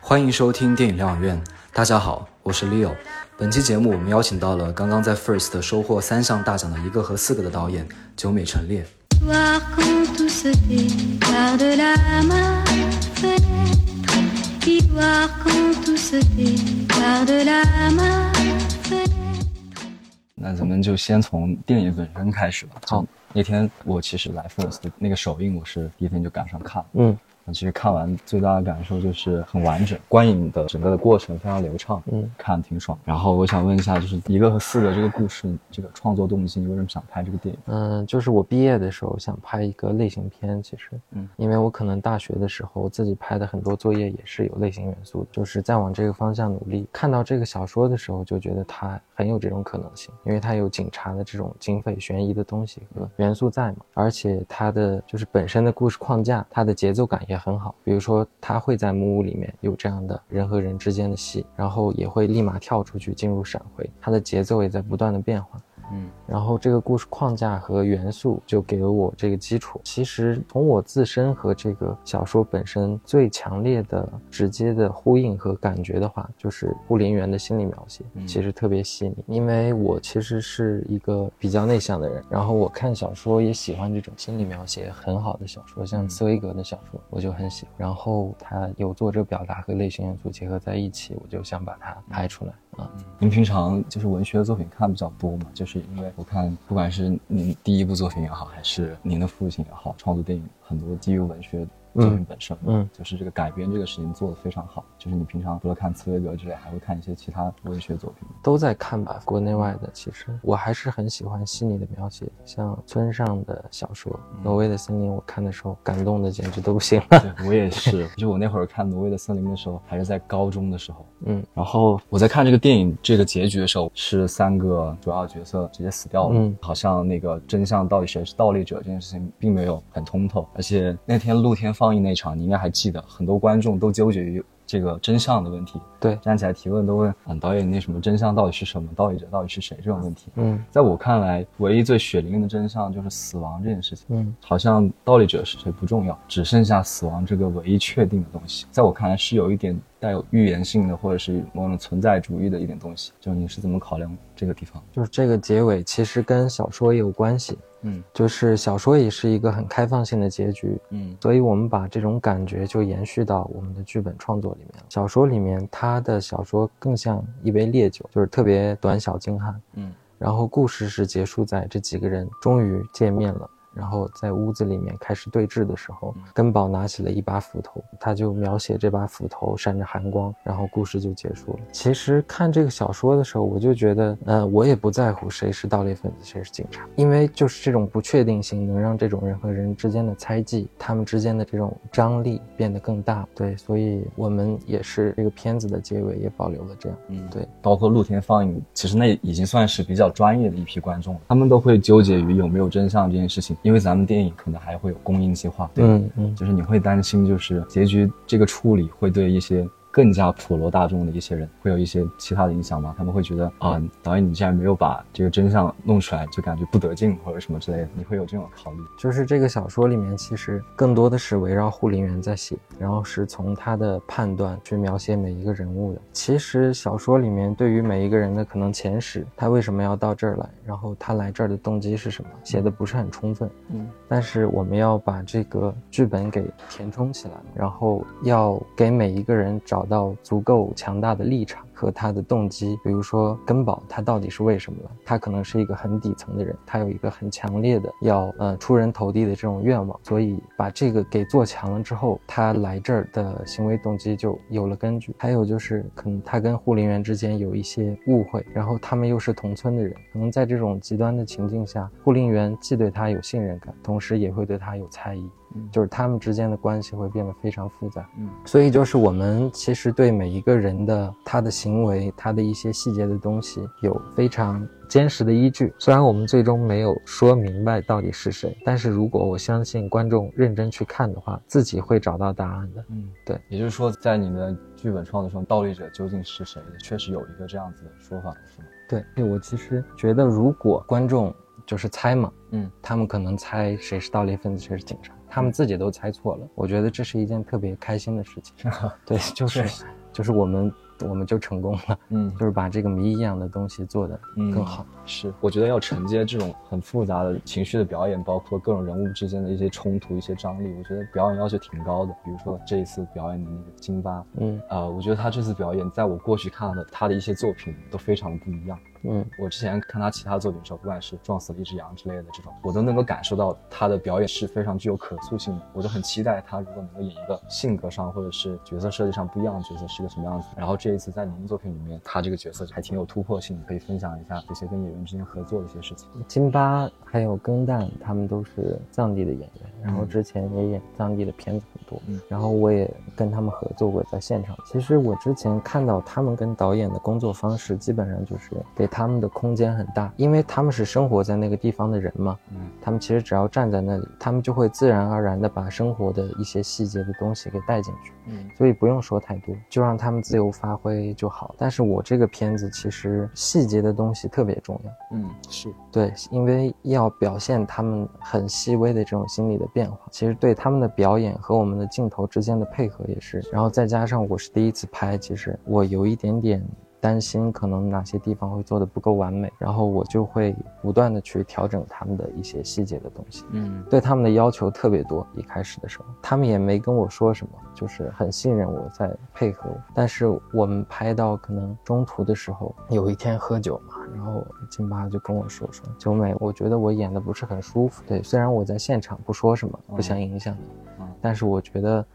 欢迎收听电影疗养院。大家好，我是 Leo。本期节目我们邀请到了刚刚在 First 收获三项大奖的一个和四个的导演久美陈列。那咱们就先从电影本身开始吧。好，那天我其实来 First 那个首映，我是第一天就赶上看了。嗯。其实看完最大的感受就是很完整，观影的整个的过程非常流畅，嗯，看挺爽。然后我想问一下，就是一个和四个这个故事，这个创作动机，你为什么想拍这个电影？嗯，就是我毕业的时候想拍一个类型片，其实，嗯，因为我可能大学的时候自己拍的很多作业也是有类型元素的，就是在往这个方向努力。看到这个小说的时候，就觉得它很有这种可能性，因为它有警察的这种警匪悬疑的东西和元素在嘛，而且它的就是本身的故事框架，它的节奏感也也很好，比如说。说他会在木屋里面有这样的人和人之间的戏，然后也会立马跳出去进入闪回，它的节奏也在不断的变化。嗯，然后这个故事框架和元素就给了我这个基础。其实从我自身和这个小说本身最强烈的、直接的呼应和感觉的话，就是护林员的心理描写，其实特别细腻。因为我其实是一个比较内向的人，然后我看小说也喜欢这种心理描写很好的小说，像茨威格的小说，我就很喜欢。然后他有作者表达和类型元素结合在一起，我就想把它拍出来。啊，您平常就是文学的作品看比较多嘛？就是因为我看，不管是您第一部作品也好，还是您的父亲也好，创作电影很多基于文学。作品本身，嗯，就是这个改编这个事情做得非常好。就是你平常除了看茨威格之类，还会看一些其他文学作品都在看吧，国内外的。其实我还是很喜欢细腻的描写，像村上的小说《挪威的森林》，我看的时候感动的简直都不行了。对我也是，就我那会儿看《挪威的森林》的时候，还是在高中的时候，嗯。然后我在看这个电影这个结局的时候，是三个主要角色直接死掉了，嗯，好像那个真相到底谁是盗猎者这件事情并没有很通透，而且那天露天放映那场，你应该还记得，很多观众都纠结于。这个真相的问题，对，站起来提问都问，嗯，导演那什么真相到底是什么？盗猎者到底是谁？这种问题，嗯，在我看来，唯一最血淋淋的真相就是死亡这件事情，嗯，好像盗猎者是谁不重要，只剩下死亡这个唯一确定的东西，在我看来是有一点带有预言性的，或者是某种存在主义的一点东西。就你是怎么考量这个地方？就是这个结尾其实跟小说也有关系。嗯，就是小说也是一个很开放性的结局，嗯，所以我们把这种感觉就延续到我们的剧本创作里面。小说里面，他的小说更像一杯烈酒，就是特别短小精悍，嗯，然后故事是结束在这几个人终于见面了。然后在屋子里面开始对峙的时候，根宝拿起了一把斧头，他就描写这把斧头闪着寒光，然后故事就结束了。其实看这个小说的时候，我就觉得，呃，我也不在乎谁是盗猎分子，谁是警察，因为就是这种不确定性能让这种人和人之间的猜忌，他们之间的这种张力变得更大。对，所以我们也是这个片子的结尾也保留了这样。嗯，对，包括露天放映，其实那已经算是比较专业的一批观众了，他们都会纠结于有没有真相这件事情。因为咱们电影可能还会有公映计划，对，嗯，就是你会担心，就是结局这个处理会对一些。更加普罗大众的一些人会有一些其他的影响吗？他们会觉得啊，导演你竟然没有把这个真相弄出来，就感觉不得劲或者什么之类的，你会有这种考虑？就是这个小说里面其实更多的是围绕护林员在写，然后是从他的判断去描写每一个人物的。其实小说里面对于每一个人的可能前史，他为什么要到这儿来，然后他来这儿的动机是什么，写的不是很充分。嗯，但是我们要把这个剧本给填充起来，然后要给每一个人找。找到足够强大的立场。和他的动机，比如说根宝，他到底是为什么了？他可能是一个很底层的人，他有一个很强烈的要呃出人头地的这种愿望，所以把这个给做强了之后，他来这儿的行为动机就有了根据。还有就是可能他跟护林员之间有一些误会，然后他们又是同村的人，可能在这种极端的情境下，护林员既对他有信任感，同时也会对他有猜疑，就是他们之间的关系会变得非常复杂。嗯，所以就是我们其实对每一个人的他的行行为，他的一些细节的东西有非常坚实的依据。虽然我们最终没有说明白到底是谁，但是如果我相信观众认真去看的话，自己会找到答案的。嗯，对。也就是说，在你的剧本创作中，盗猎者究竟是谁？确实有一个这样子的说法，是吗？对，我其实觉得，如果观众就是猜嘛，嗯，他们可能猜谁是盗猎分子，谁是警察。他们自己都猜错了。我觉得这是一件特别开心的事情。对，就是就是我们。我们就成功了，嗯，就是把这个谜一样的东西做得更好。是，我觉得要承接这种很复杂的情绪的表演，包括各种人物之间的一些冲突、一些张力，我觉得表演要求挺高的。比如说这一次表演的那个金巴，嗯，呃，我觉得他这次表演，在我过去看到的他的一些作品都非常的不一样。嗯，我之前看他其他作品的时候，不管是撞死了一只羊之类的这种，我都能够感受到他的表演是非常具有可塑性的。我就很期待他如果能够演一个性格上或者是角色设计上不一样的角色是个什么样子。然后这一次在您的作品里面，他这个角色还挺有突破性的，可以分享一下这些跟演员之间合作的一些事情。金巴还有更蛋，他们都是藏地的演员，然后之前也演藏地的片子很多，嗯，然后我也跟他们合作过在现场。其实我之前看到他们跟导演的工作方式，基本上就是给。他们的空间很大，因为他们是生活在那个地方的人嘛。嗯，他们其实只要站在那里，他们就会自然而然的把生活的一些细节的东西给带进去。嗯，所以不用说太多，就让他们自由发挥就好。但是我这个片子其实细节的东西特别重要。嗯，是对，因为要表现他们很细微的这种心理的变化，其实对他们的表演和我们的镜头之间的配合也是。然后再加上我是第一次拍，其实我有一点点。担心可能哪些地方会做的不够完美，然后我就会不断的去调整他们的一些细节的东西。嗯，对他们的要求特别多。一开始的时候，他们也没跟我说什么，就是很信任我在配合。但是我们拍到可能中途的时候，有一天喝酒嘛，然后金巴就跟我说说，九美，我觉得我演的不是很舒服。对，虽然我在现场不说什么，不想影响你，但是我觉得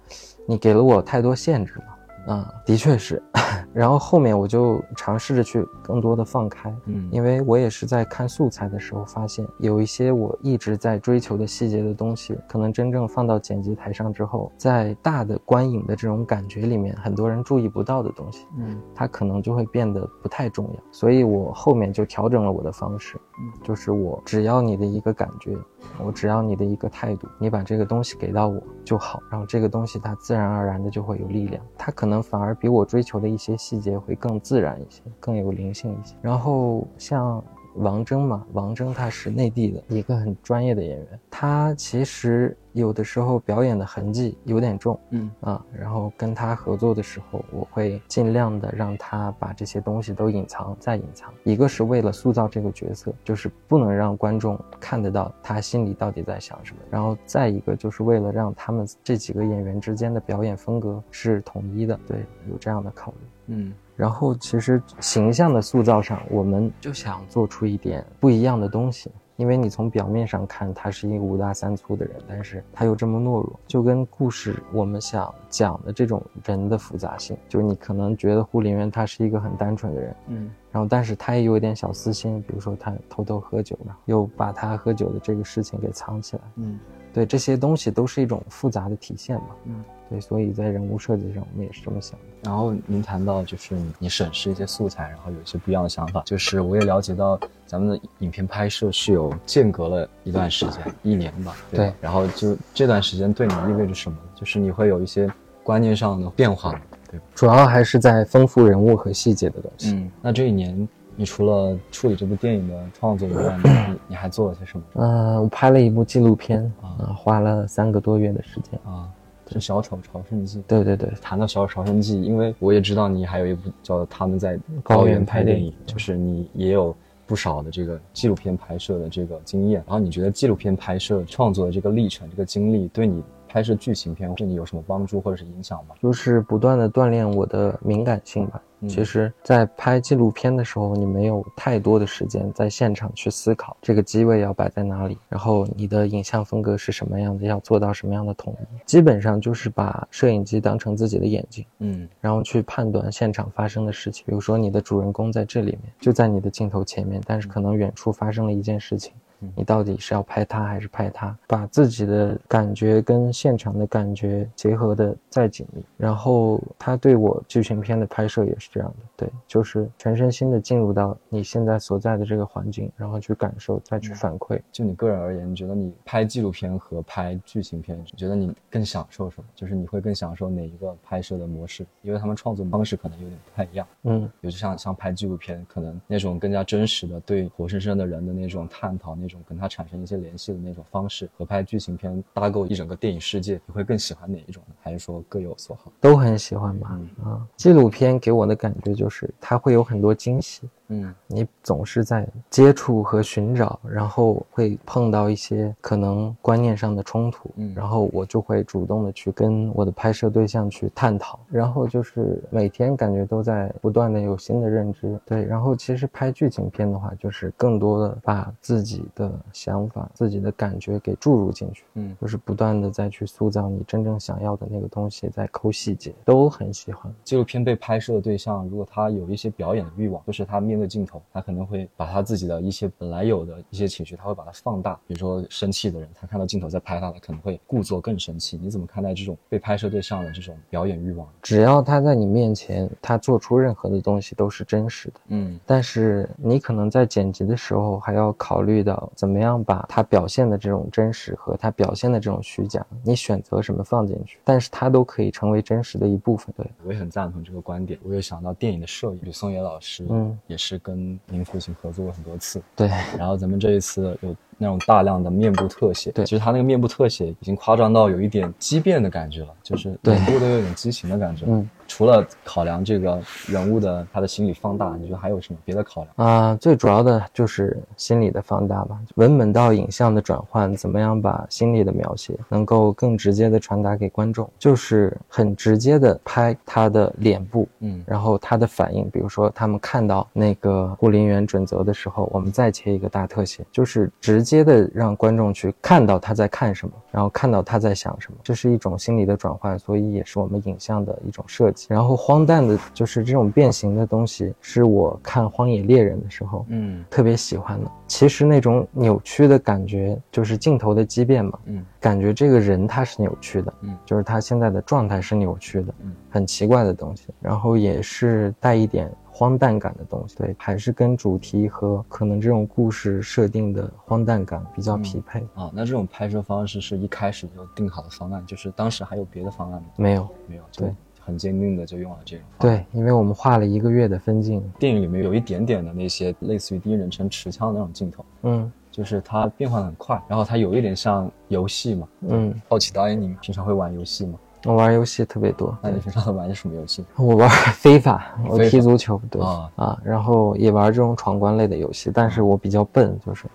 你给了我太多限制了。嗯，的确是，然后后面我就尝试着去更多的放开，嗯，因为我也是在看素材的时候发现，有一些我一直在追求的细节的东西，可能真正放到剪辑台上之后，在大的观影的这种感觉里面，很多人注意不到的东西，嗯，它可能就会变得不太重要，所以我后面就调整了我的方式，嗯，就是我只要你的一个感觉，我只要你的一个态度，你把这个东西给到我就好，然后这个东西它自然而然的就会有力量，它可能。反而比我追求的一些细节会更自然一些，更有灵性一些。然后像王铮嘛，王铮他是内地的一个很专业的演员，他其实。有的时候表演的痕迹有点重，嗯啊，然后跟他合作的时候，我会尽量的让他把这些东西都隐藏再隐藏。一个是为了塑造这个角色，就是不能让观众看得到他心里到底在想什么。然后再一个就是为了让他们这几个演员之间的表演风格是统一的，对，有这样的考虑。嗯，然后其实形象的塑造上，我们就想做出一点不一样的东西。因为你从表面上看他是一个五大三粗的人，但是他又这么懦弱，就跟故事我们想讲的这种人的复杂性，就是你可能觉得护林员他是一个很单纯的人，嗯，然后但是他也有一点小私心，比如说他偷偷喝酒嘛，又把他喝酒的这个事情给藏起来，嗯，对，这些东西都是一种复杂的体现嘛，嗯。对，所以在人物设计上，我们也是这么想的。然后您谈到就是你审视一些素材，然后有一些不一样的想法。就是我也了解到，咱们的影片拍摄是有间隔了一段时间，一年吧。对。然后就这段时间对你意味着什么？就是你会有一些观念上的变化，对。主要还是在丰富人物和细节的东西。嗯。那这一年，你除了处理这部电影的创作以外，你你还做了些什么？嗯，我拍了一部纪录片啊，花了三个多月的时间啊。是小丑朝圣记，对对对。谈到小丑朝圣记，因为我也知道你还有一部叫《他们在高原拍电影》，就是你也有不少的这个纪录片拍摄的这个经验。然后你觉得纪录片拍摄创作的这个历程、这个经历，对你拍摄剧情片对你有什么帮助或者是影响吗？就是不断的锻炼我的敏感性吧。其实，在拍纪录片的时候，你没有太多的时间在现场去思考这个机位要摆在哪里，然后你的影像风格是什么样的，要做到什么样的统一。基本上就是把摄影机当成自己的眼睛，嗯，然后去判断现场发生的事情。比如说，你的主人公在这里面，就在你的镜头前面，但是可能远处发生了一件事情。你到底是要拍他还是拍他？把自己的感觉跟现场的感觉结合的再紧密。然后他对我剧情片的拍摄也是这样的，对，就是全身心的进入到你现在所在的这个环境，然后去感受，再去反馈。就你个人而言，你觉得你拍纪录片和拍剧情片，你觉得你更享受什么？就是你会更享受哪一个拍摄的模式？因为他们创作方式可能有点不太一样。嗯，尤其像像拍纪录片，可能那种更加真实的对活生生的人的那种探讨那。那种跟他产生一些联系的那种方式，合拍剧情片搭构一整个电影世界，你会更喜欢哪一种呢？还是说各有所好？都很喜欢吧。啊，纪录片给我的感觉就是它会有很多惊喜。嗯，你总是在接触和寻找，然后会碰到一些可能观念上的冲突，嗯，然后我就会主动的去跟我的拍摄对象去探讨，然后就是每天感觉都在不断的有新的认知，对，然后其实拍剧情片的话，就是更多的把自己的想法、自己的感觉给注入进去，嗯，就是不断的再去塑造你真正想要的那个东西，在抠细节，都很喜欢。纪录片被拍摄的对象，如果他有一些表演的欲望，就是他面。的镜头，他可能会把他自己的一些本来有的一些情绪，他会把它放大。比如说生气的人，他看到镜头在拍他，他可能会故作更生气。你怎么看待这种被拍摄对象的这种表演欲望？只要他在你面前，他做出任何的东西都是真实的。嗯，但是你可能在剪辑的时候还要考虑到怎么样把他表现的这种真实和他表现的这种虚假，你选择什么放进去，但是他都可以成为真实的一部分。对我也很赞同这个观点。我又想到电影的摄影，吕松野老师，嗯，也是。是跟您父亲合作过很多次，对。然后咱们这一次有。那种大量的面部特写，对，其实他那个面部特写已经夸张到有一点畸变的感觉了，就是脸部都有点畸形的感觉。嗯，除了考量这个人物的他的心理放大，你觉得还有什么别的考量啊？最主要的就是心理的放大吧，文本到影像的转换，怎么样把心理的描写能够更直接的传达给观众？就是很直接的拍他的脸部，嗯，然后他的反应，比如说他们看到那个护林员准则的时候，我们再切一个大特写，就是直。接的让观众去看到他在看什么，然后看到他在想什么，这是一种心理的转换，所以也是我们影像的一种设计。然后荒诞的就是这种变形的东西，是我看《荒野猎人》的时候，嗯，特别喜欢的。其实那种扭曲的感觉，就是镜头的畸变嘛，嗯，感觉这个人他是扭曲的，嗯，就是他现在的状态是扭曲的，嗯，很奇怪的东西。然后也是带一点。荒诞感的东西，对，还是跟主题和可能这种故事设定的荒诞感比较匹配啊。那这种拍摄方式是一开始就定好的方案，就是当时还有别的方案吗？没有，没有，对，很坚定的就用了这种。对，因为我们画了一个月的分镜，电影里面有一点点的那些类似于第一人称持枪的那种镜头，嗯，就是它变化很快，然后它有一点像游戏嘛，嗯。好奇导演，你平常会玩游戏吗？我玩游戏特别多，那你平常玩的什么游戏？我玩非法，我踢足球，对啊，然后也玩这种闯关类的游戏，但是我比较笨，就是。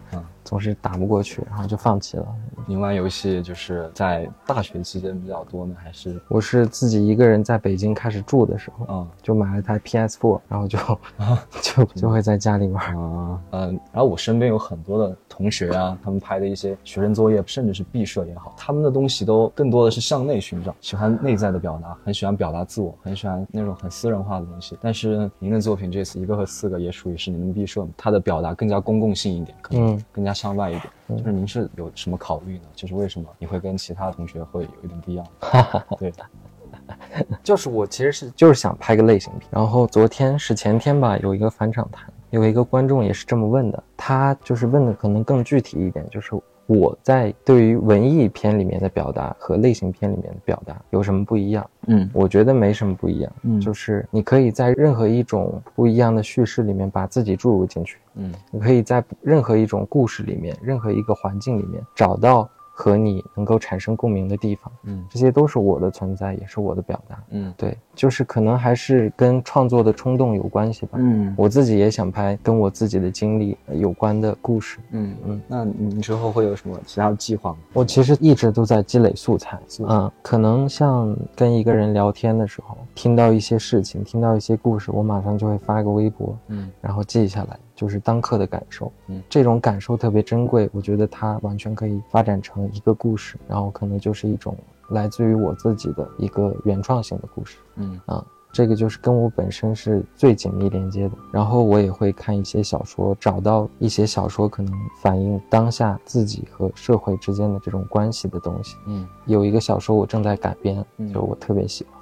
总是打不过去，然后就放弃了。您玩游戏就是在大学期间比较多呢，还是？我是自己一个人在北京开始住的时候，嗯，就买了台 PS4，然后就啊 就就会在家里玩啊，嗯，然后我身边有很多的同学啊，他们拍的一些学生作业，甚至是毕设也好，他们的东西都更多的是向内寻找，喜欢内在的表达，很喜欢表达自我，很喜欢那种很私人化的东西。但是您的作品这次一个和四个也属于是您的毕设，它的表达更加公共性一点，可能更加。向外一点，就是您是有什么考虑呢？就是为什么你会跟其他同学会有一点不一样？对，就是我其实是就是想拍个类型片。然后昨天是前天吧，有一个返场谈，有一个观众也是这么问的，他就是问的可能更具体一点，就是。我在对于文艺片里面的表达和类型片里面的表达有什么不一样？嗯，我觉得没什么不一样。嗯，就是你可以在任何一种不一样的叙事里面把自己注入进去。嗯，你可以在任何一种故事里面、任何一个环境里面找到。和你能够产生共鸣的地方，嗯，这些都是我的存在，也是我的表达，嗯，对，就是可能还是跟创作的冲动有关系吧，嗯，我自己也想拍跟我自己的经历有关的故事，嗯。嗯，那你之后会有什么其他的计划吗？我其实一直都在积累素材，嗯，可能像跟一个人聊天的时候，听到一些事情，听到一些故事，我马上就会发个微博，嗯，然后记下来。就是当刻的感受，嗯，这种感受特别珍贵，我觉得它完全可以发展成一个故事，然后可能就是一种来自于我自己的一个原创性的故事，嗯啊。这个就是跟我本身是最紧密连接的，然后我也会看一些小说，找到一些小说可能反映当下自己和社会之间的这种关系的东西。嗯，有一个小说我正在改编，就我特别喜欢。嗯，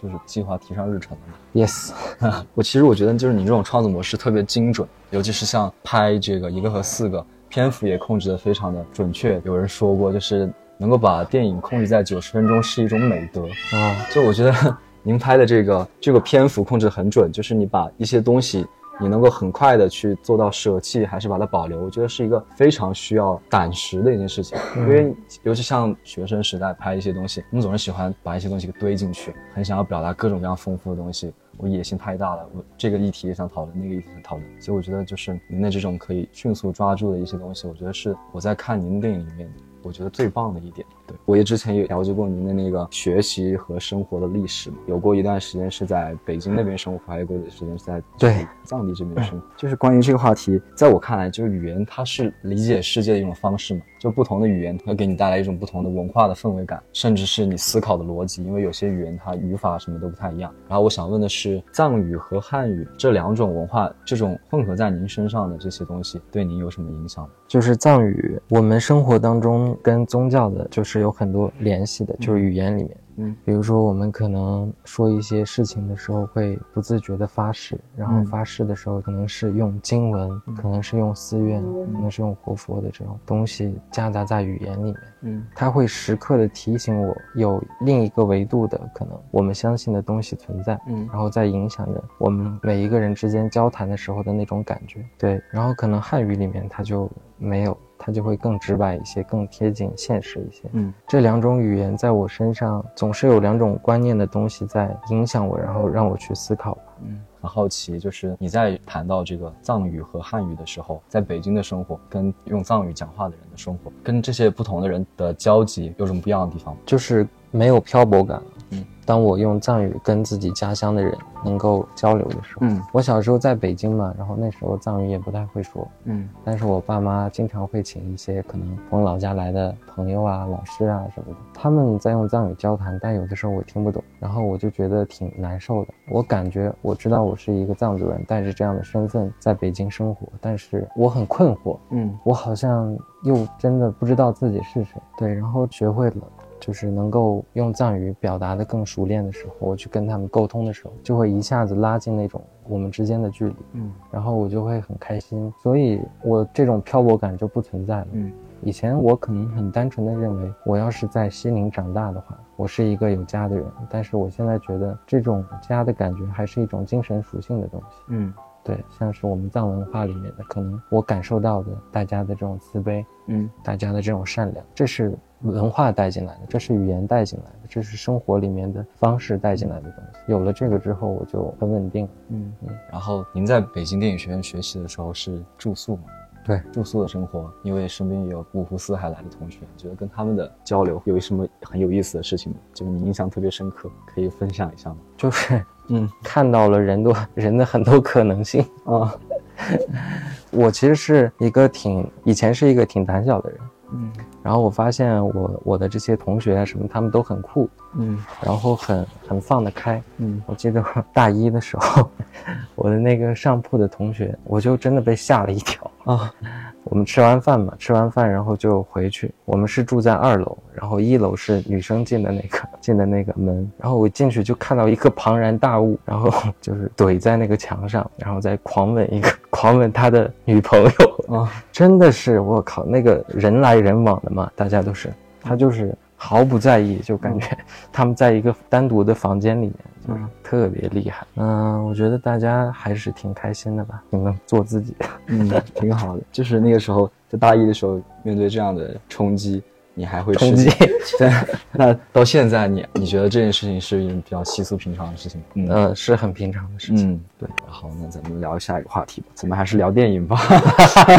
就是计划提上日程了。Yes，我其实我觉得就是你这种创作模式特别精准，尤其是像拍这个一个和四个，篇幅也控制的非常的准确。有人说过，就是能够把电影控制在九十分钟是一种美德啊。就我觉得。您拍的这个这个篇幅控制很准，就是你把一些东西你能够很快的去做到舍弃，还是把它保留，我觉得是一个非常需要胆识的一件事情。因为尤其像学生时代拍一些东西，我们总是喜欢把一些东西给堆进去，很想要表达各种各样丰富的东西。我野心太大了，我这个议题也想讨论，那个议题想讨论。所以我觉得就是您的这种可以迅速抓住的一些东西，我觉得是我在看您的电影里面。我觉得最棒的一点，我也之前也了解过您的那个学习和生活的历史嘛，有过一段时间是在北京那边生活，还有过一段时间是在对藏地这边生活。就是关于这个话题，在我看来，就是语言它是理解世界的一种方式嘛，就不同的语言会给你带来一种不同的文化的氛围感，甚至是你思考的逻辑，因为有些语言它语法什么都不太一样。然后我想问的是，藏语和汉语这两种文化，这种混合在您身上的这些东西，对您有什么影响？就是藏语，我们生活当中跟宗教的，就是有很多联系的，就是语言里面。嗯，比如说我们可能说一些事情的时候，会不自觉的发誓，然后发誓的时候可能是用经文，可能是用寺院，可能是用活佛的这种东西夹杂在语言里面。嗯，它会时刻的提醒我有另一个维度的可能，我们相信的东西存在。嗯，然后在影响着我们每一个人之间交谈的时候的那种感觉。对，然后可能汉语里面它就没有。它就会更直白一些，更贴近现实一些。嗯，这两种语言在我身上总是有两种观念的东西在影响我，然后让我去思考。嗯，很好奇，就是你在谈到这个藏语和汉语的时候，在北京的生活跟用藏语讲话的人的生活，跟这些不同的人的交集有什么不一样的地方吗？就是没有漂泊感。嗯。当我用藏语跟自己家乡的人能够交流的时候，嗯，我小时候在北京嘛，然后那时候藏语也不太会说，嗯，但是我爸妈经常会请一些可能从老家来的朋友啊、老师啊什么的，他们在用藏语交谈，但有的时候我听不懂，然后我就觉得挺难受的。我感觉我知道我是一个藏族人，带着这样的身份在北京生活，但是我很困惑，嗯，我好像又真的不知道自己是谁，对，然后学会了。就是能够用藏语表达的更熟练的时候，我去跟他们沟通的时候，就会一下子拉近那种我们之间的距离，嗯，然后我就会很开心，所以我这种漂泊感就不存在了。嗯，以前我可能很单纯的认为，我要是在西宁长大的话，我是一个有家的人，但是我现在觉得这种家的感觉还是一种精神属性的东西。嗯。对，像是我们藏文化里面的，可能我感受到的大家的这种慈悲，嗯，大家的这种善良，这是文化带进来的，这是语言带进来的，这是生活里面的方式带进来的东西。有了这个之后，我就很稳定。嗯嗯。然后您在北京电影学院学习的时候是住宿吗？对，住宿的生活，因为身边也有五湖四海来的同学，觉得跟他们的交流有什么很有意思的事情吗？就是你印象特别深刻，可以分享一下吗？就是。嗯，看到了人多 人的很多可能性啊。我其实是一个挺以前是一个挺胆小的人，嗯，然后我发现我我的这些同学啊什么，他们都很酷，嗯，然后很很放得开，嗯，我记得大一的时候，我的那个上铺的同学，我就真的被吓了一跳。啊。我们吃完饭嘛，吃完饭然后就回去。我们是住在二楼，然后一楼是女生进的那个进的那个门。然后我进去就看到一个庞然大物，然后 就是怼在那个墙上，然后再狂吻一个狂吻他的女朋友啊！真的是我靠，那个人来人往的嘛，大家都是他就是毫不在意，就感觉 他们在一个单独的房间里面。嗯，特别厉害。嗯，我觉得大家还是挺开心的吧，你们做自己，嗯，挺好的。就是那个时候，在大一的时候，面对这样的冲击，你还会冲击？对。那到现在，你你觉得这件事情是一件比较稀疏平常的事情？嗯，是很平常的事情。嗯，对。好，那咱们聊下一个话题吧。咱们还是聊电影吧。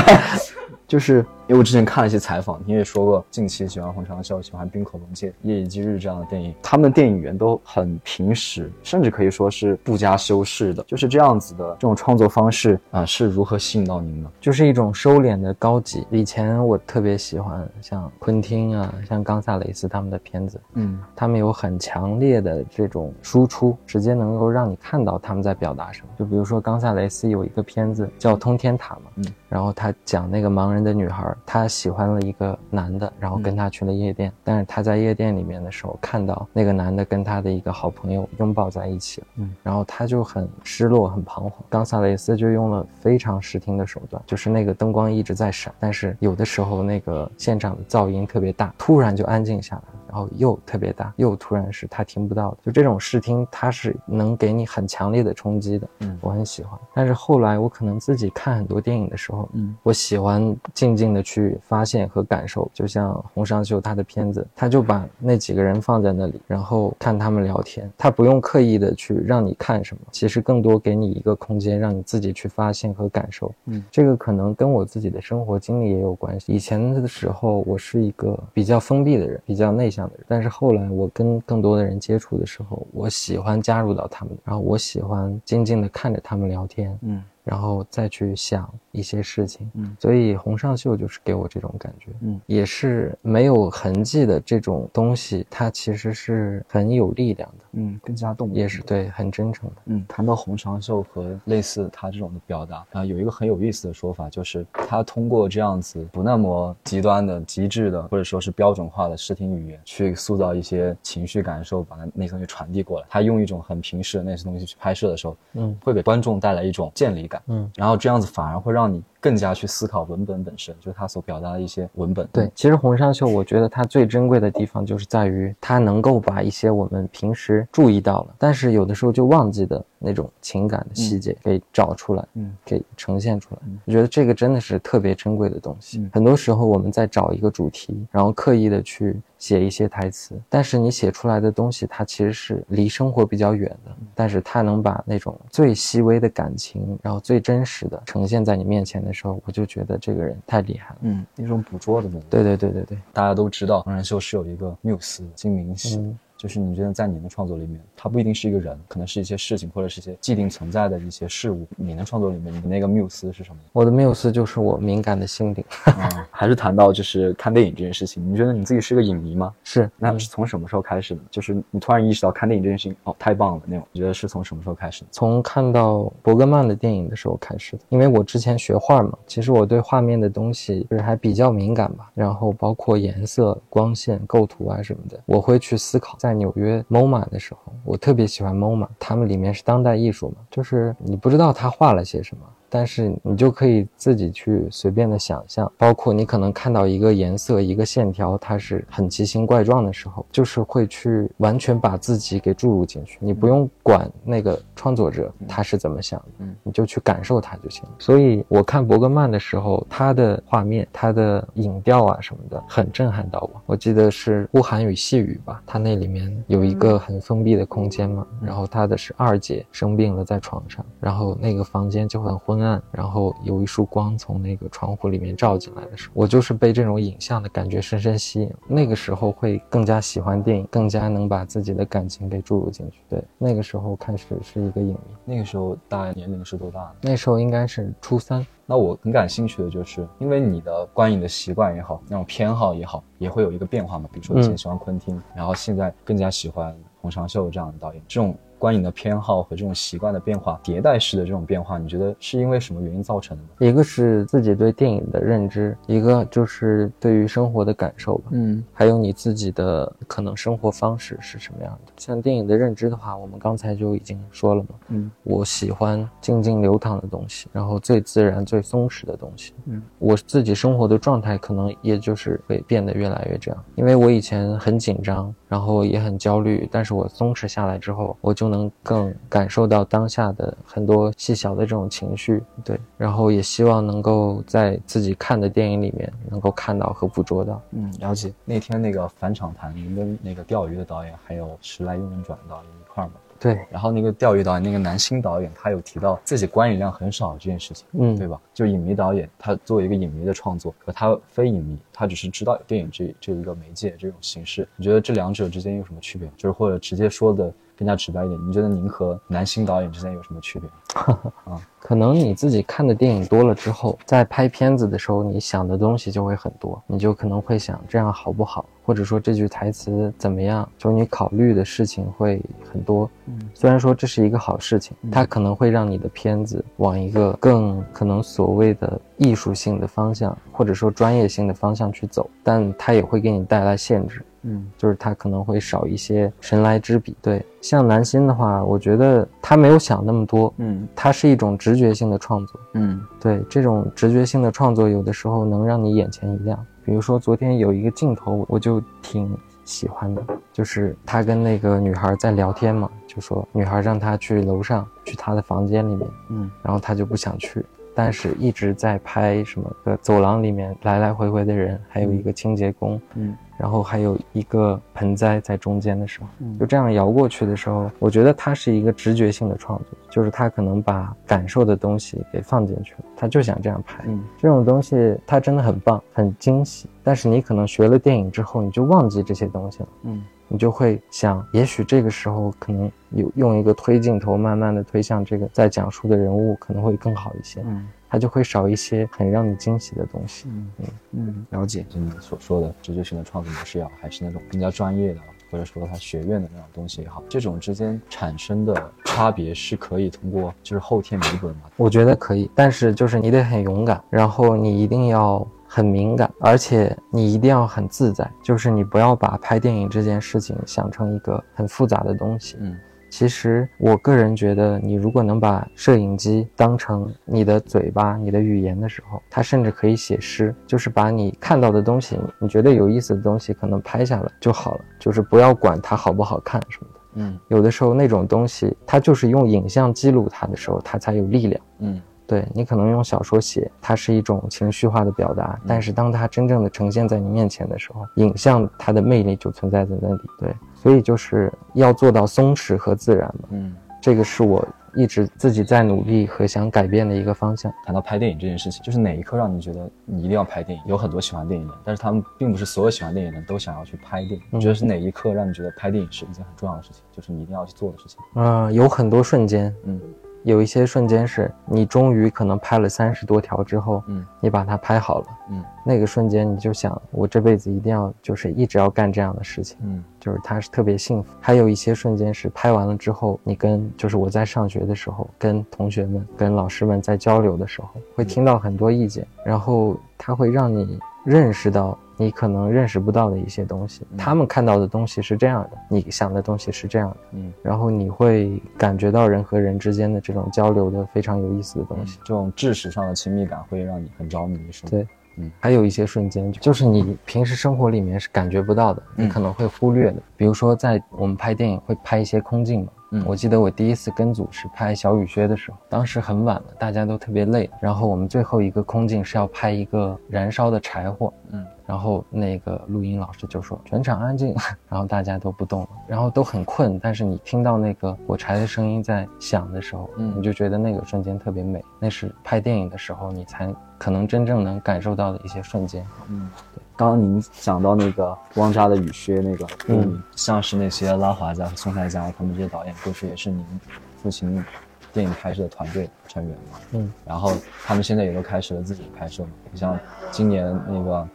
就是因为我之前看了一些采访，你也说过近期喜欢洪长秀、喜欢冰口龙介、夜以继日这样的电影，他们的电影源都很平实，甚至可以说是不加修饰的。就是这样子的这种创作方式啊，是如何吸引到您的？就是一种收敛的高级。以前我特别喜欢像昆汀啊，像冈萨雷斯他们的片子，嗯，他们有很强烈的这种输出，直接能够让你看到他们在表达什么。就比如说冈萨雷斯有一个片子叫《通天塔》嘛，嗯，然后他讲那个盲人。的女孩，她喜欢了一个男的，然后跟他去了夜店。但是她在夜店里面的时候，看到那个男的跟他的一个好朋友拥抱在一起了。嗯，然后她就很失落，很彷徨。冈萨雷斯就用了非常视听的手段，就是那个灯光一直在闪，但是有的时候那个现场的噪音特别大，突然就安静下来。然后又特别大，又突然是他听不到的，就这种视听，它是能给你很强烈的冲击的。嗯，我很喜欢。但是后来我可能自己看很多电影的时候，嗯，我喜欢静静的去发现和感受。就像洪尚秀他的片子，他就把那几个人放在那里，然后看他们聊天，他不用刻意的去让你看什么，其实更多给你一个空间，让你自己去发现和感受。嗯，这个可能跟我自己的生活经历也有关系。以前的时候，我是一个比较封闭的人，比较内向但是后来我跟更多的人接触的时候，我喜欢加入到他们，然后我喜欢静静的看着他们聊天。嗯。然后再去想一些事情，嗯，所以洪尚秀就是给我这种感觉，嗯，也是没有痕迹的这种东西，它其实是很有力量的，嗯，更加动，也是对，很真诚的，嗯。谈到洪尚秀和类似他这种的表达啊，有一个很有意思的说法，就是他通过这样子不那么极端的、极致的，或者说是标准化的视听语言，去塑造一些情绪感受，把那那些东西传递过来。他用一种很平实的那些东西去拍摄的时候，嗯，会给观众带来一种建立感。嗯，然后这样子反而会让你。更加去思考文本本身，就是他所表达的一些文本。对，其实洪尚秀，我觉得他最珍贵的地方就是在于他能够把一些我们平时注意到了，但是有的时候就忘记的那种情感的细节给找出来，嗯，给呈现出来。我觉得这个真的是特别珍贵的东西。很多时候我们在找一个主题，然后刻意的去写一些台词，但是你写出来的东西，它其实是离生活比较远的，但是它能把那种最细微的感情，然后最真实的呈现在你面前。的时候，我就觉得这个人太厉害了，嗯，一种捕捉的能力。对对对对对，大家都知道，黄仁秀是有一个缪斯金明喜。就是你觉得在你的创作里面，它不一定是一个人，可能是一些事情或者是一些既定存在的一些事物。你的创作里面，你的那个缪斯是什么？我的缪斯就是我敏感的心灵。还是谈到就是看电影这件事情，你觉得你自己是个影迷吗？是。那是从什么时候开始的？就是你突然意识到看电影这件事情，哦，太棒了那种。你觉得是从什么时候开始？从看到伯格曼的电影的时候开始的。因为我之前学画嘛，其实我对画面的东西就是还比较敏感吧。然后包括颜色、光线、构图啊什么的，我会去思考。在在纽约。MoMA 的时候，我特别喜欢 MoMA，他们里面是当代艺术嘛，就是你不知道他画了些什么。但是你就可以自己去随便的想象，包括你可能看到一个颜色、一个线条，它是很奇形怪状的时候，就是会去完全把自己给注入进去，你不用管那个创作者他是怎么想的，嗯，你就去感受它就行了。所以我看伯格曼的时候，他的画面、他的影调啊什么的，很震撼到我。我记得是《呼喊与细雨》吧，他那里面有一个很封闭的空间嘛，然后他的是二姐生病了在床上，然后那个房间就很昏。昏暗，然后有一束光从那个窗户里面照进来的时候，我就是被这种影像的感觉深深吸引。那个时候会更加喜欢电影，更加能把自己的感情给注入进去。对，那个时候开始是一个影迷。那个时候大概年龄是多大？那时候应该是初三。那我很感兴趣的就是，因为你的观影的习惯也好，那种偏好也好，也会有一个变化嘛。比如说以前喜欢昆汀，然后现在更加喜欢洪长秀这样的导演，这种。观影的偏好和这种习惯的变化，迭代式的这种变化，你觉得是因为什么原因造成的呢？一个是自己对电影的认知，一个就是对于生活的感受吧。嗯，还有你自己的可能生活方式是什么样的？像电影的认知的话，我们刚才就已经说了嘛。嗯，我喜欢静静流淌的东西，然后最自然、最松弛的东西。嗯，我自己生活的状态可能也就是会变得越来越这样，因为我以前很紧张。然后也很焦虑，但是我松弛下来之后，我就能更感受到当下的很多细小的这种情绪，对。然后也希望能够在自己看的电影里面能够看到和捕捉到。嗯，了解。那天那个返场谈，您跟那个钓鱼的导演还有时来运转导演一块儿吗？对，然后那个钓鱼导演，那个男星导演，他有提到自己观影量很少这件事情，嗯，对吧？就影迷导演，他作为一个影迷的创作，和他非影迷，他只是知道电影这这一个媒介这种形式，你觉得这两者之间有什么区别？就是或者直接说的更加直白一点，你觉得您和男星导演之间有什么区别？啊，可能你自己看的电影多了之后，在拍片子的时候，你想的东西就会很多，你就可能会想这样好不好？或者说这句台词怎么样？就你考虑的事情会很多。嗯，虽然说这是一个好事情，它可能会让你的片子往一个更可能所谓的艺术性的方向，或者说专业性的方向去走，但它也会给你带来限制。嗯，就是他可能会少一些神来之笔。对，像南心的话，我觉得他没有想那么多。嗯，它是一种直觉性的创作。嗯，对，这种直觉性的创作有的时候能让你眼前一亮。比如说昨天有一个镜头，我就挺喜欢的，就是他跟那个女孩在聊天嘛，就说女孩让他去楼上，去他的房间里面，嗯，然后他就不想去。但是一直在拍什么的走廊里面来来回回的人，还有一个清洁工，嗯，然后还有一个盆栽在中间的时候，就这样摇过去的时候，我觉得它是一个直觉性的创作，就是他可能把感受的东西给放进去了，他就想这样拍。嗯，这种东西它真的很棒，很惊喜。但是你可能学了电影之后，你就忘记这些东西了。嗯。你就会想，也许这个时候可能有用一个推镜头，慢慢的推向这个在讲述的人物，可能会更好一些。嗯，它就会少一些很让你惊喜的东西。嗯嗯嗯，了解，就你所说的直觉性的创作模式也好，还是那种更加专业的，或者说他学院的那种东西也好，这种之间产生的差别是可以通过就是后天弥补的吗？我觉得可以，但是就是你得很勇敢，然后你一定要。很敏感，而且你一定要很自在，就是你不要把拍电影这件事情想成一个很复杂的东西。嗯，其实我个人觉得，你如果能把摄影机当成你的嘴巴、你的语言的时候，它甚至可以写诗，就是把你看到的东西，你觉得有意思的东西，可能拍下来就好了，就是不要管它好不好看什么的。嗯，有的时候那种东西，它就是用影像记录它的时候，它才有力量。嗯。对你可能用小说写，它是一种情绪化的表达，但是当它真正的呈现在你面前的时候，影像它的魅力就存在在那里。对，所以就是要做到松弛和自然嘛。嗯，这个是我一直自己在努力和想改变的一个方向。谈到拍电影这件事情，就是哪一刻让你觉得你一定要拍电影？有很多喜欢电影的，但是他们并不是所有喜欢电影的都想要去拍电影。你觉得是哪一刻让你觉得拍电影是一件很重要的事情？就是你一定要去做的事情？嗯，有很多瞬间。嗯。有一些瞬间是你终于可能拍了三十多条之后，嗯，你把它拍好了，嗯，那个瞬间你就想，我这辈子一定要就是一直要干这样的事情，嗯，就是它是特别幸福。还有一些瞬间是拍完了之后，你跟就是我在上学的时候，跟同学们、跟老师们在交流的时候，会听到很多意见，然后它会让你认识到。你可能认识不到的一些东西，他们看到的东西是这样的，你想的东西是这样的，嗯，然后你会感觉到人和人之间的这种交流的非常有意思的东西，这种知识上的亲密感会让你很着迷，是吗？对，嗯，还有一些瞬间，就是你平时生活里面是感觉不到的，你可能会忽略的，比如说在我们拍电影会拍一些空镜嘛。嗯，我记得我第一次跟组是拍小雨靴的时候，当时很晚了，大家都特别累，然后我们最后一个空镜是要拍一个燃烧的柴火，嗯，然后那个录音老师就说全场安静，然后大家都不动了，然后都很困，但是你听到那个火柴的声音在响的时候，嗯，你就觉得那个瞬间特别美，那是拍电影的时候你才可能真正能感受到的一些瞬间，嗯，对。刚刚您讲到那个汪扎的雨靴，那个嗯，像是那些拉华家和宋太家他们这些导演，过去也是您父亲电影拍摄的团队成员嘛，嗯，然后他们现在也都开始了自己拍摄嘛，你像今年那个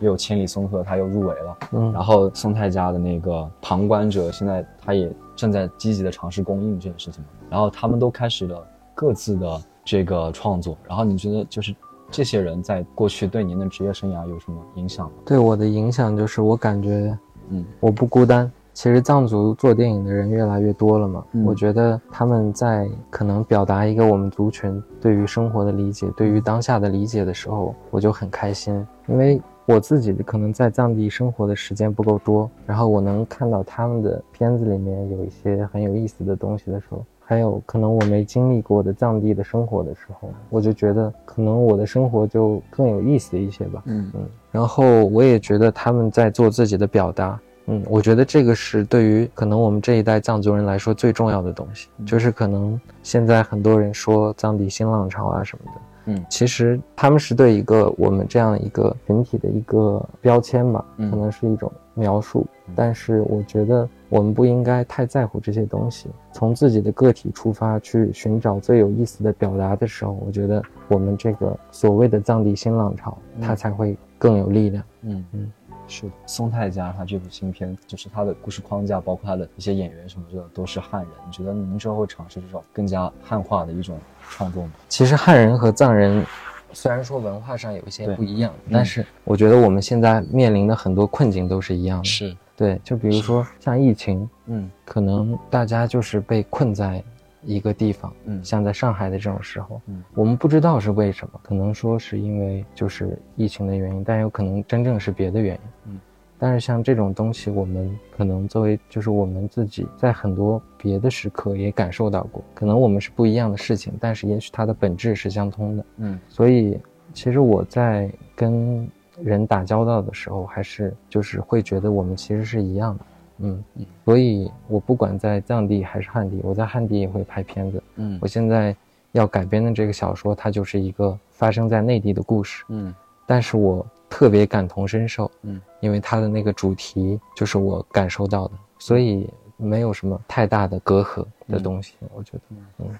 又有千里松鹤他又入围了，嗯，然后宋太家的那个旁观者现在他也正在积极的尝试公映这件事情嘛，然后他们都开始了各自的这个创作，然后你觉得就是。这些人在过去对您的职业生涯有什么影响吗？对我的影响就是，我感觉，嗯，我不孤单。其实藏族做电影的人越来越多了嘛，我觉得他们在可能表达一个我们族群对于生活的理解，对于当下的理解的时候，我就很开心，因为我自己可能在藏地生活的时间不够多，然后我能看到他们的片子里面有一些很有意思的东西的时候。还有可能我没经历过的藏地的生活的时候，我就觉得可能我的生活就更有意思一些吧。嗯嗯。然后我也觉得他们在做自己的表达。嗯，我觉得这个是对于可能我们这一代藏族人来说最重要的东西，就是可能现在很多人说藏地新浪潮啊什么的。嗯，其实他们是对一个我们这样一个群体的一个标签吧，可能是一种描述。但是我觉得。我们不应该太在乎这些东西，从自己的个体出发去寻找最有意思的表达的时候，我觉得我们这个所谓的藏地新浪潮，它才会更有力量。嗯嗯，是的。松太家他这部新片，就是他的故事框架，包括他的一些演员什么的，都是汉人。你觉得您之后会尝试这种更加汉化的一种创作吗？其实汉人和藏人虽然说文化上有一些不一样，但是我觉得我们现在面临的很多困境都是一样的。是。对，就比如说像疫情，嗯，可能大家就是被困在一个地方，嗯，像在上海的这种时候，嗯，我们不知道是为什么，可能说是因为就是疫情的原因，但有可能真正是别的原因，嗯，但是像这种东西，我们可能作为就是我们自己在很多别的时刻也感受到过，可能我们是不一样的事情，但是也许它的本质是相通的。嗯，所以其实我在跟人打交道的时候，还是就是会觉得我们其实是一样的。嗯嗯，所以我不管在藏地还是汉地，我在汉地也会拍片子。嗯，我现在要改编的这个小说，它就是一个发生在内地的故事。嗯，但是我特别感同身受。嗯，因为它的那个主题就是我感受到的，所以没有什么太大的隔阂的东西。我觉得，嗯，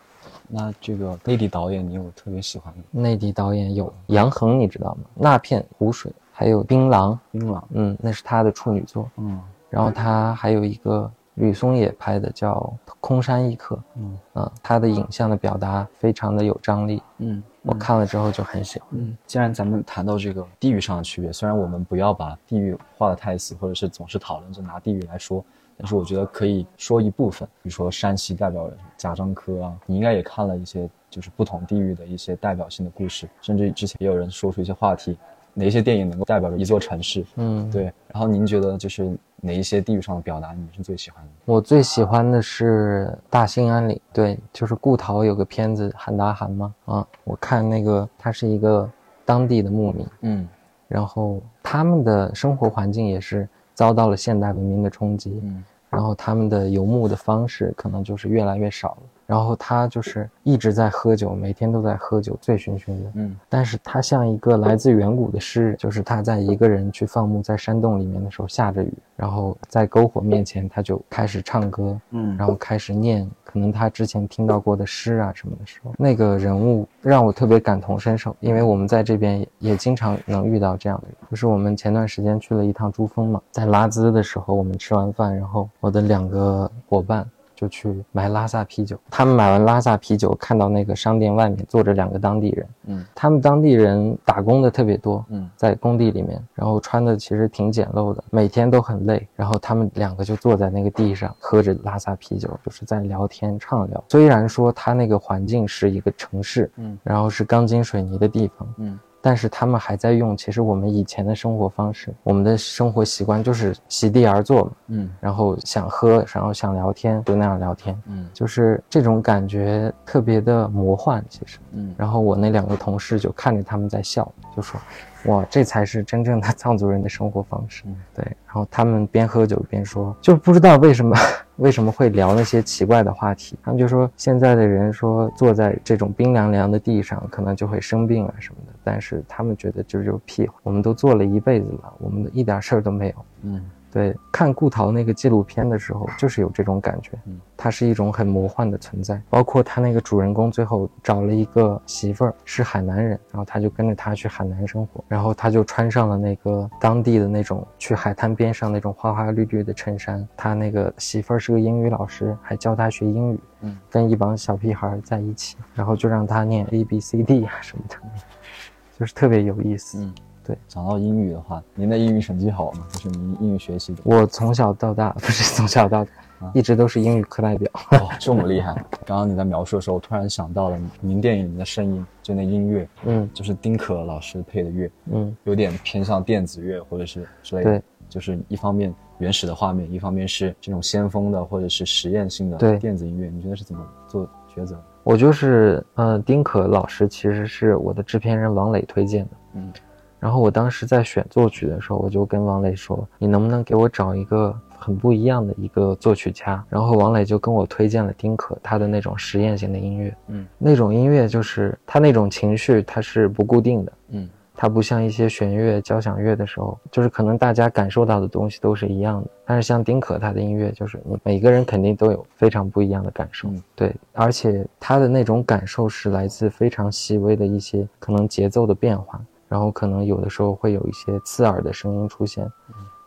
那这个内地导演你有特别喜欢的？内地导演有杨恒，你知道吗？那片湖水，还有槟榔，槟榔，嗯，那是他的处女作。嗯。然后他还有一个吕松野拍的叫《空山一刻》，嗯啊，他的影像的表达非常的有张力，嗯，我看了之后就很喜欢。嗯，既然咱们谈到这个地域上的区别，虽然我们不要把地域画的太死，或者是总是讨论着拿地域来说，但是我觉得可以说一部分，比如说山西代表人贾樟柯啊，你应该也看了一些就是不同地域的一些代表性的故事，甚至之前也有人说出一些话题，哪一些电影能够代表着一座城市？嗯，对。然后您觉得就是。哪一些地域上的表达你是最喜欢的？我最喜欢的是大兴安岭，对，就是顾陶有个片子《喊达喊》嘛，啊，我看那个他是一个当地的牧民，嗯，然后他们的生活环境也是遭到了现代文明的冲击，嗯，然后他们的游牧的方式可能就是越来越少了。然后他就是一直在喝酒，每天都在喝酒，醉醺醺的。嗯，但是他像一个来自远古的诗人，就是他在一个人去放牧在山洞里面的时候，下着雨，然后在篝火面前，他就开始唱歌，嗯，然后开始念可能他之前听到过的诗啊什么的时候，那个人物让我特别感同身受，因为我们在这边也也经常能遇到这样的人。就是我们前段时间去了一趟珠峰嘛，在拉孜的时候，我们吃完饭，然后我的两个伙伴。就去买拉萨啤酒，他们买完拉萨啤酒，看到那个商店外面坐着两个当地人，嗯，他们当地人打工的特别多，嗯，在工地里面，然后穿的其实挺简陋的，每天都很累，然后他们两个就坐在那个地上，喝着拉萨啤酒，就是在聊天畅聊。虽然说他那个环境是一个城市，嗯，然后是钢筋水泥的地方，嗯。但是他们还在用，其实我们以前的生活方式，我们的生活习惯就是席地而坐嘛，嗯，然后想喝，然后想聊天，就那样聊天，嗯，就是这种感觉特别的魔幻，其实，嗯，然后我那两个同事就看着他们在笑，就说。哇，这才是真正的藏族人的生活方式。对，然后他们边喝酒边说，就不知道为什么 为什么会聊那些奇怪的话题。他们就说，现在的人说坐在这种冰凉凉的地上，可能就会生病啊什么的。但是他们觉得这就是屁话。我们都做了一辈子了，我们一点事儿都没有。嗯。对，看顾陶那个纪录片的时候，就是有这种感觉。嗯，它是一种很魔幻的存在。包括他那个主人公最后找了一个媳妇儿，是海南人，然后他就跟着他去海南生活，然后他就穿上了那个当地的那种去海滩边上那种花花绿绿的衬衫。他那个媳妇儿是个英语老师，还教他学英语。嗯，跟一帮小屁孩在一起，然后就让他念 A B C D 啊什么的，就是特别有意思。嗯。对，讲到英语的话，您的英语成绩好吗？就是您英语学习的。我从小到大不是从小到大，一直都是英语课代表。哦，这么厉害！刚刚你在描述的时候，我突然想到了您电影里的声音，就那音乐，嗯，就是丁可老师配的乐，嗯，有点偏向电子乐或者是之类的。对，就是一方面原始的画面，一方面是这种先锋的或者是实验性的电子音乐。你觉得是怎么做抉择？我就是，呃，丁可老师其实是我的制片人王磊推荐的，嗯。然后我当时在选作曲的时候，我就跟王磊说：“你能不能给我找一个很不一样的一个作曲家？”然后王磊就跟我推荐了丁可，他的那种实验型的音乐，嗯，那种音乐就是他那种情绪，它是不固定的，嗯，它不像一些弦乐、交响乐的时候，就是可能大家感受到的东西都是一样的。但是像丁可他的音乐，就是你每个人肯定都有非常不一样的感受，对，而且他的那种感受是来自非常细微的一些可能节奏的变化。然后可能有的时候会有一些刺耳的声音出现，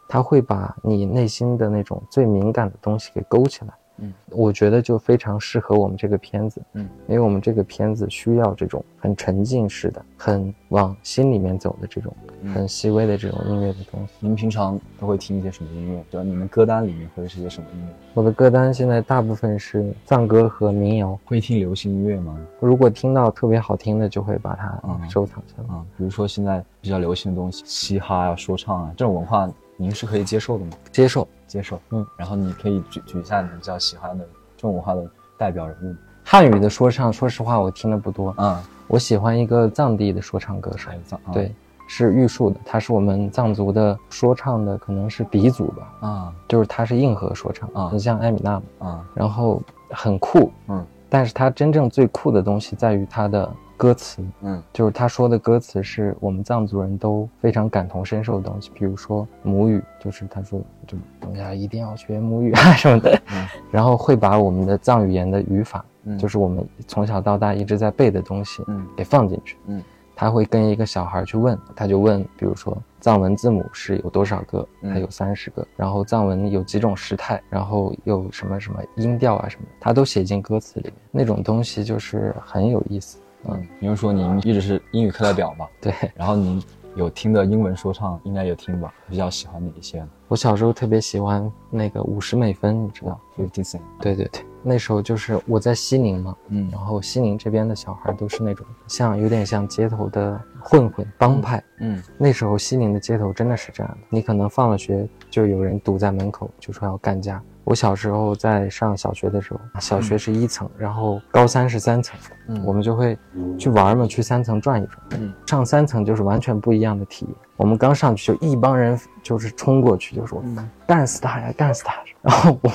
他会把你内心的那种最敏感的东西给勾起来。嗯，我觉得就非常适合我们这个片子。嗯，因为我们这个片子需要这种很沉浸式的、很往心里面走的这种很细微的这种音乐的东西。您平常都会听一些什么音乐？对，你们歌单里面会是些什么音乐？我的歌单现在大部分是藏歌和民谣。会听流行音乐吗？如果听到特别好听的，就会把它收藏下来。啊，比如说现在比较流行的东西，嘻哈啊、说唱啊这种文化。您是可以接受的吗？接受，接受。嗯，然后你可以举举一下你比较喜欢的中文化的代表人物。汉语的说唱，说实话我听的不多。嗯，我喜欢一个藏地的说唱歌手，藏对，是玉树的，他是我们藏族的说唱的，可能是鼻祖吧。啊，就是他是硬核说唱啊，很像艾米纳姆啊，然后很酷。嗯，但是他真正最酷的东西在于他的。歌词，嗯，就是他说的歌词是我们藏族人都非常感同身受的东西，比如说母语，就是他说就等下一定要学母语啊什么的，嗯，然后会把我们的藏语言的语法，嗯，就是我们从小到大一直在背的东西，嗯，给放进去，嗯，他会跟一个小孩去问，他就问，比如说藏文字母是有多少个，他有三十个，然后藏文有几种时态，然后有什么什么音调啊什么，他都写进歌词里面，那种东西就是很有意思。嗯，比如说您一直是英语课代表嘛，对，然后您有听的英文说唱应该有听吧？比较喜欢哪一些呢？我小时候特别喜欢那个五十美分，你知道？Fifty Cent。对对对，那时候就是我在西宁嘛，嗯，然后西宁这边的小孩都是那种像有点像街头的混混帮派，嗯，那时候西宁的街头真的是这样的，你可能放了学就有人堵在门口，就说要干架。我小时候在上小学的时候，小学是一层，然后高三是三层，我们就会去玩嘛，去三层转一转。嗯，上三层就是完全不一样的体验。我们刚上去就一帮人就是冲过去，就说干死他呀，干死他！然后我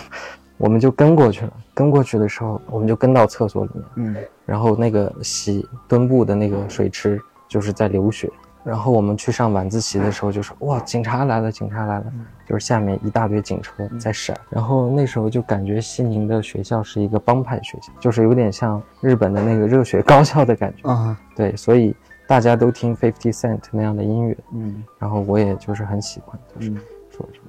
我们就跟过去了。跟过去的时候，我们就跟到厕所里面。嗯，然后那个洗墩布的那个水池就是在流血。然后我们去上晚自习的时候，就说哇，警察来了，警察来了，就是下面一大堆警车在闪。然后那时候就感觉西宁的学校是一个帮派学校，就是有点像日本的那个热血高校的感觉啊。对，所以大家都听 Fifty Cent 那样的音乐，嗯，然后我也就是很喜欢，就是。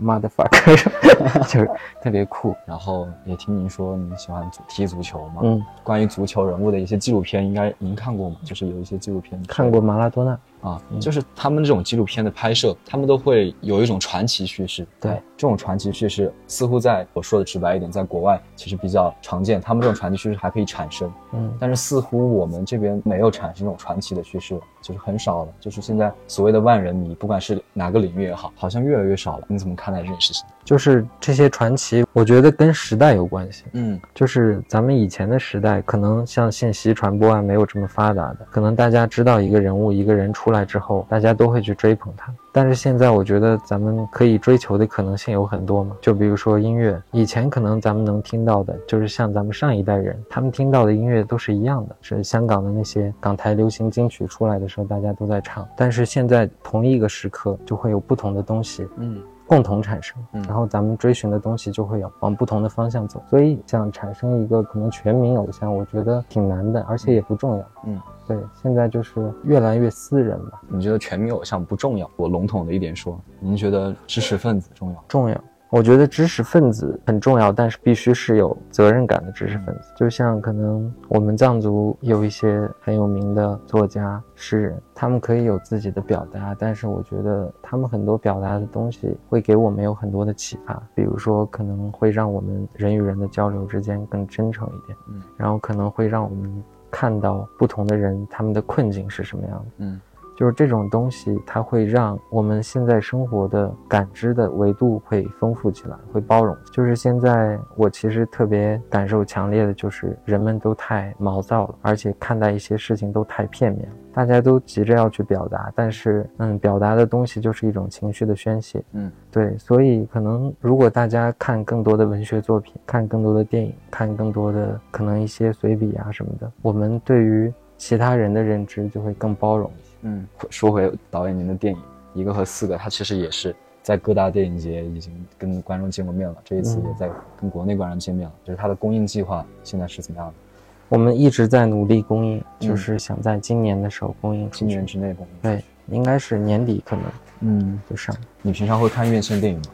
motherfucker，就是特别酷。然后也听您说您喜欢踢足球嘛？嗯，关于足球人物的一些纪录片，应该您看过吗？就是有一些纪录片看过马拉多纳啊，就是他们这种纪录片的拍摄，他们都会有一种传奇叙事。对，这种传奇叙事似乎在我说的直白一点，在国外其实比较常见。他们这种传奇叙事还可以产生，嗯，但是似乎我们这边没有产生这种传奇的叙事，就是很少了。就是现在所谓的万人迷，不管是哪个领域也好，好像越来越少了。你怎么看待这件事情？就是这些传奇，我觉得跟时代有关系。嗯，就是咱们以前的时代，可能像信息传播啊，没有这么发达的，可能大家知道一个人物、一个人出来之后，大家都会去追捧他。但是现在，我觉得咱们可以追求的可能性有很多嘛。就比如说音乐，以前可能咱们能听到的，就是像咱们上一代人，他们听到的音乐都是一样的，是香港的那些港台流行金曲出来的时候，大家都在唱。但是现在同一个时刻，就会有不同的东西。嗯。共同产生，然后咱们追寻的东西就会有往不同的方向走，所以想产生一个可能全民偶像，我觉得挺难的，而且也不重要。嗯，对，现在就是越来越私人了。你觉得全民偶像不重要？我笼统的一点说，您觉得知识分子重要？重要。我觉得知识分子很重要，但是必须是有责任感的知识分子。就像可能我们藏族有一些很有名的作家、诗人，他们可以有自己的表达，但是我觉得他们很多表达的东西会给我们有很多的启发。比如说，可能会让我们人与人的交流之间更真诚一点，嗯，然后可能会让我们看到不同的人他们的困境是什么样的，嗯。就是这种东西，它会让我们现在生活的感知的维度会丰富起来，会包容。就是现在我其实特别感受强烈的，就是人们都太毛躁了，而且看待一些事情都太片面了。大家都急着要去表达，但是嗯，表达的东西就是一种情绪的宣泄。嗯，对。所以可能如果大家看更多的文学作品，看更多的电影，看更多的可能一些随笔啊什么的，我们对于其他人的认知就会更包容。嗯，说回导演您的电影《一个和四个》，他其实也是在各大电影节已经跟观众见过面了，这一次也在跟国内观众见面了。就是他的公映计划现在是怎么样的？我们一直在努力公映，就是想在今年的时候公映，今年之内公映。对，应该是年底可能，嗯，就上。你平常会看院线电影吗？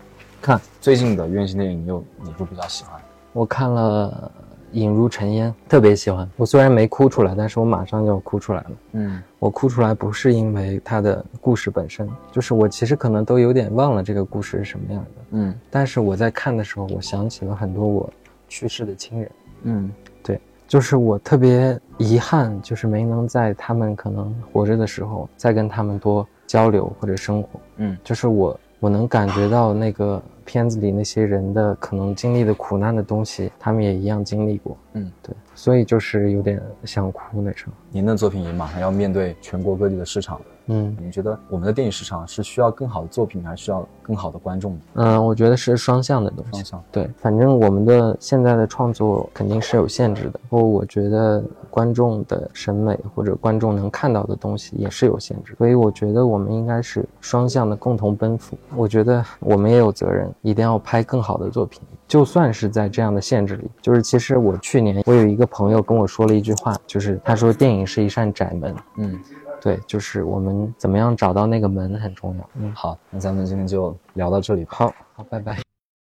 看。最近的院线电影，你有哪部比较喜欢？我看了。引入尘烟，特别喜欢。我虽然没哭出来，但是我马上就要哭出来了。嗯，我哭出来不是因为它的故事本身，就是我其实可能都有点忘了这个故事是什么样的。嗯，但是我在看的时候，我想起了很多我去世的亲人。嗯，对，就是我特别遗憾，就是没能在他们可能活着的时候再跟他们多交流或者生活。嗯，就是我。我能感觉到那个片子里那些人的可能经历的苦难的东西，他们也一样经历过。嗯，对，所以就是有点想哭那时候。您的作品也马上要面对全国各地的市场。嗯，你觉得我们的电影市场是需要更好的作品，还是需要更好的观众？嗯，我觉得是双向的东西。双向对，反正我们的现在的创作肯定是有限制的。不过我觉得观众的审美或者观众能看到的东西也是有限制，所以我觉得我们应该是双向的共同奔赴。我觉得我们也有责任，一定要拍更好的作品。就算是在这样的限制里，就是其实我去年我有一个朋友跟我说了一句话，就是他说电影是一扇窄门。嗯。对，就是我们怎么样找到那个门很重要。嗯，好，那咱们今天就聊到这里。好，好，拜拜。